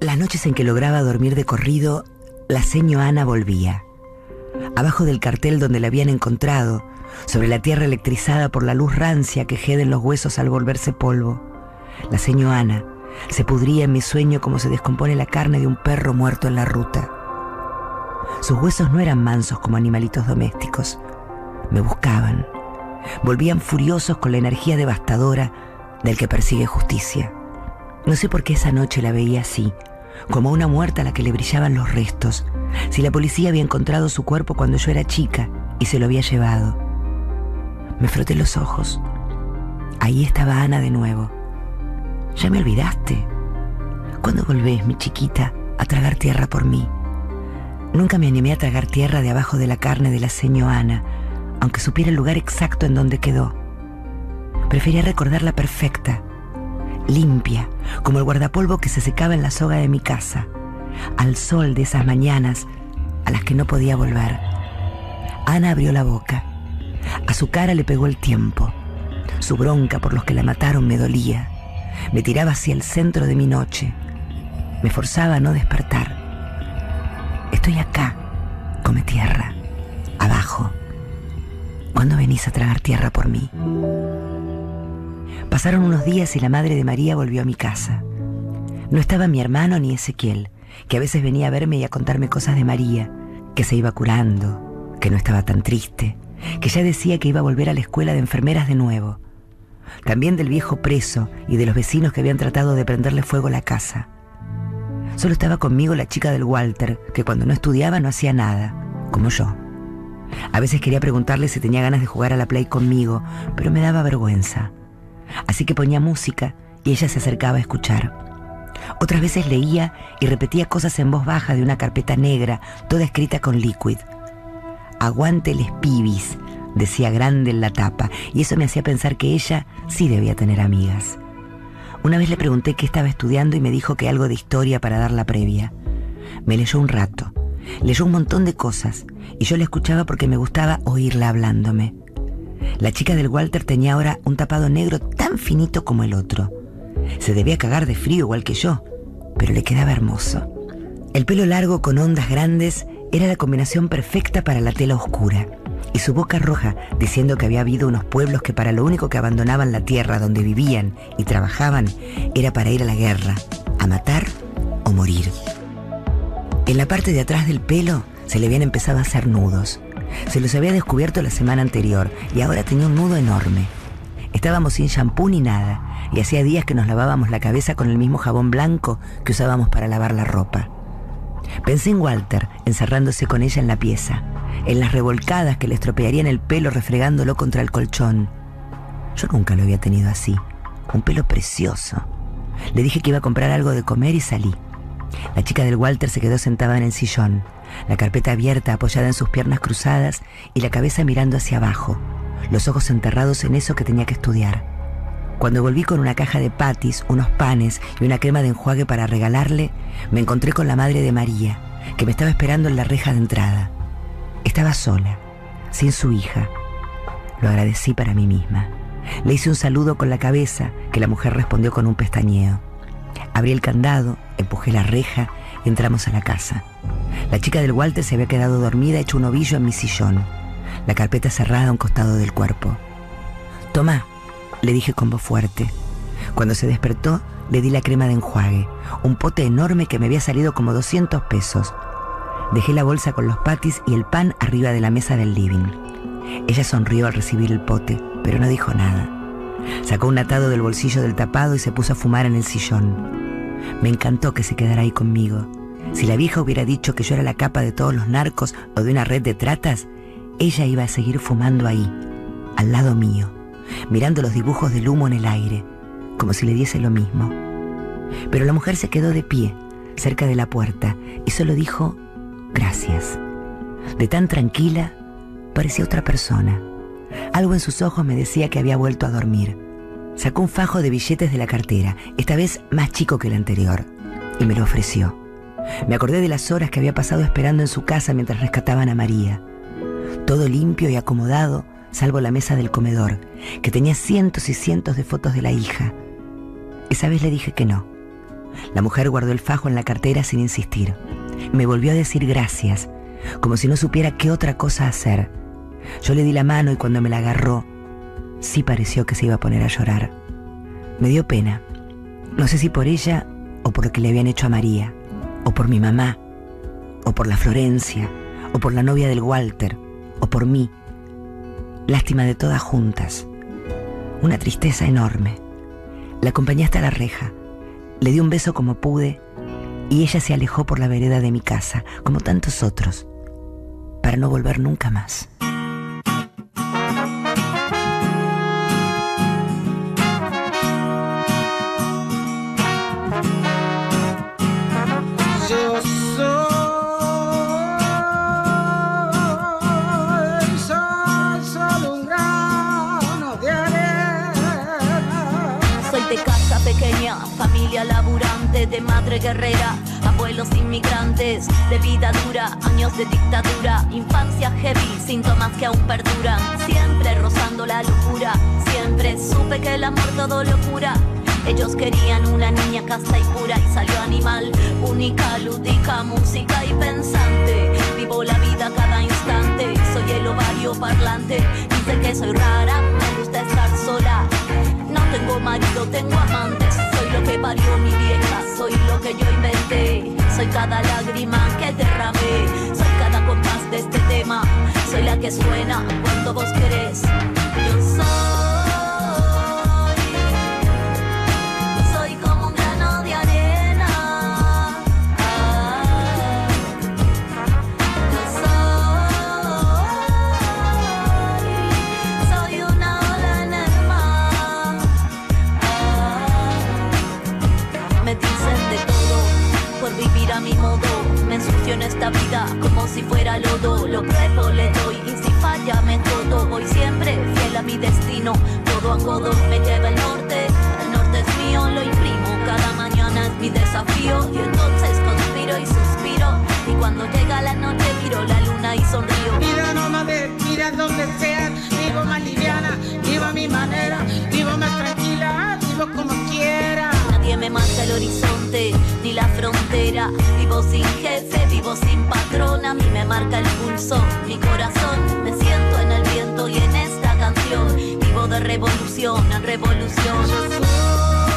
Las noches en que lograba dormir de corrido, la seño Ana volvía. Abajo del cartel donde la habían encontrado, sobre la tierra electrizada por la luz rancia que en los huesos al volverse polvo, la seño Ana se pudría en mi sueño como se descompone la carne de un perro muerto en la ruta. Sus huesos no eran mansos como animalitos domésticos. Me buscaban. Volvían furiosos con la energía devastadora del que persigue justicia. No sé por qué esa noche la veía así, como una muerta a la que le brillaban los restos, si la policía había encontrado su cuerpo cuando yo era chica y se lo había llevado. Me froté los ojos. Ahí estaba Ana de nuevo. ¿Ya me olvidaste? ¿Cuándo volvés, mi chiquita, a tragar tierra por mí? Nunca me animé a tragar tierra de abajo de la carne de la seño Ana, aunque supiera el lugar exacto en donde quedó. Prefería recordarla perfecta, limpia, como el guardapolvo que se secaba en la soga de mi casa, al sol de esas mañanas a las que no podía volver. Ana abrió la boca. A su cara le pegó el tiempo. Su bronca por los que la mataron me dolía. Me tiraba hacia el centro de mi noche. Me forzaba a no despertar. Estoy acá, come tierra, abajo. ¿Cuándo venís a tragar tierra por mí? Pasaron unos días y la madre de María volvió a mi casa. No estaba mi hermano ni Ezequiel, que a veces venía a verme y a contarme cosas de María, que se iba curando, que no estaba tan triste, que ya decía que iba a volver a la escuela de enfermeras de nuevo. También del viejo preso y de los vecinos que habían tratado de prenderle fuego a la casa. Solo estaba conmigo la chica del Walter, que cuando no estudiaba no hacía nada, como yo. A veces quería preguntarle si tenía ganas de jugar a la play conmigo, pero me daba vergüenza. Así que ponía música y ella se acercaba a escuchar. Otras veces leía y repetía cosas en voz baja de una carpeta negra, toda escrita con liquid. Aguante les pibis, decía grande en la tapa, y eso me hacía pensar que ella sí debía tener amigas. Una vez le pregunté qué estaba estudiando y me dijo que algo de historia para dar la previa. Me leyó un rato, leyó un montón de cosas, y yo le escuchaba porque me gustaba oírla hablándome. La chica del Walter tenía ahora un tapado negro tan finito como el otro. Se debía cagar de frío igual que yo, pero le quedaba hermoso. El pelo largo con ondas grandes era la combinación perfecta para la tela oscura. Y su boca roja, diciendo que había habido unos pueblos que para lo único que abandonaban la tierra donde vivían y trabajaban era para ir a la guerra, a matar o morir. En la parte de atrás del pelo se le habían empezado a hacer nudos. Se los había descubierto la semana anterior y ahora tenía un nudo enorme. Estábamos sin shampoo ni nada y hacía días que nos lavábamos la cabeza con el mismo jabón blanco que usábamos para lavar la ropa. Pensé en Walter encerrándose con ella en la pieza, en las revolcadas que le estropearían el pelo refregándolo contra el colchón. Yo nunca lo había tenido así, un pelo precioso. Le dije que iba a comprar algo de comer y salí. La chica del Walter se quedó sentada en el sillón la carpeta abierta apoyada en sus piernas cruzadas y la cabeza mirando hacia abajo, los ojos enterrados en eso que tenía que estudiar. Cuando volví con una caja de patis, unos panes y una crema de enjuague para regalarle, me encontré con la madre de María, que me estaba esperando en la reja de entrada. Estaba sola, sin su hija. Lo agradecí para mí misma. Le hice un saludo con la cabeza, que la mujer respondió con un pestañeo. Abrí el candado, empujé la reja y entramos a la casa. La chica del Walter se había quedado dormida hecho un ovillo en mi sillón, la carpeta cerrada a un costado del cuerpo. Toma, le dije con voz fuerte. Cuando se despertó, le di la crema de enjuague, un pote enorme que me había salido como 200 pesos. Dejé la bolsa con los patis y el pan arriba de la mesa del living. Ella sonrió al recibir el pote, pero no dijo nada. Sacó un atado del bolsillo del tapado y se puso a fumar en el sillón. Me encantó que se quedara ahí conmigo. Si la vieja hubiera dicho que yo era la capa de todos los narcos o de una red de tratas, ella iba a seguir fumando ahí, al lado mío, mirando los dibujos del humo en el aire, como si le diese lo mismo. Pero la mujer se quedó de pie, cerca de la puerta, y solo dijo, gracias. De tan tranquila, parecía otra persona. Algo en sus ojos me decía que había vuelto a dormir. Sacó un fajo de billetes de la cartera, esta vez más chico que el anterior, y me lo ofreció. Me acordé de las horas que había pasado esperando en su casa mientras rescataban a María. Todo limpio y acomodado, salvo la mesa del comedor, que tenía cientos y cientos de fotos de la hija. Esa vez le dije que no, La mujer guardó el fajo en la cartera sin insistir. Me volvió a decir gracias, como si no supiera qué otra cosa hacer. Yo le di la mano y cuando me la agarró, sí pareció que se iba a poner a llorar. Me dio pena. No sé si por ella o por lo que le habían hecho a María, o por mi mamá, o por la Florencia, o por la novia del Walter, o por mí. Lástima de todas juntas. Una tristeza enorme. La acompañé hasta la reja. Le di un beso como pude y ella se alejó por la vereda de mi casa, como tantos otros, para no volver nunca más. De madre guerrera, abuelos inmigrantes, de vida dura, años de dictadura, infancia heavy, síntomas que aún perduran, siempre rozando la locura, siempre supe que el amor todo locura. Ellos querían una niña casta y pura y salió animal, única, lúdica, música y pensante. Vivo la vida cada instante, soy el ovario parlante, dice que soy rara, me gusta estar sola. No tengo marido, tengo amantes lo que parió mi vieja, soy lo que yo inventé. Soy cada lágrima que derramé, soy cada compás de este tema. Soy la que suena cuando vos querés. Yo soy. En esta vida como si fuera lodo. Lo pruebo, le doy y si falla me todo. Voy siempre fiel a mi destino. Todo a codo me lleva el norte. El norte es mío, lo imprimo. Cada mañana es mi desafío. Y entonces conspiro y suspiro. Y cuando llega la noche miro la luna y sonrío. Mira nómade, mira donde sea. Marca el pulso, mi corazón. Me siento en el viento y en esta canción. Vivo de revolución en revolución.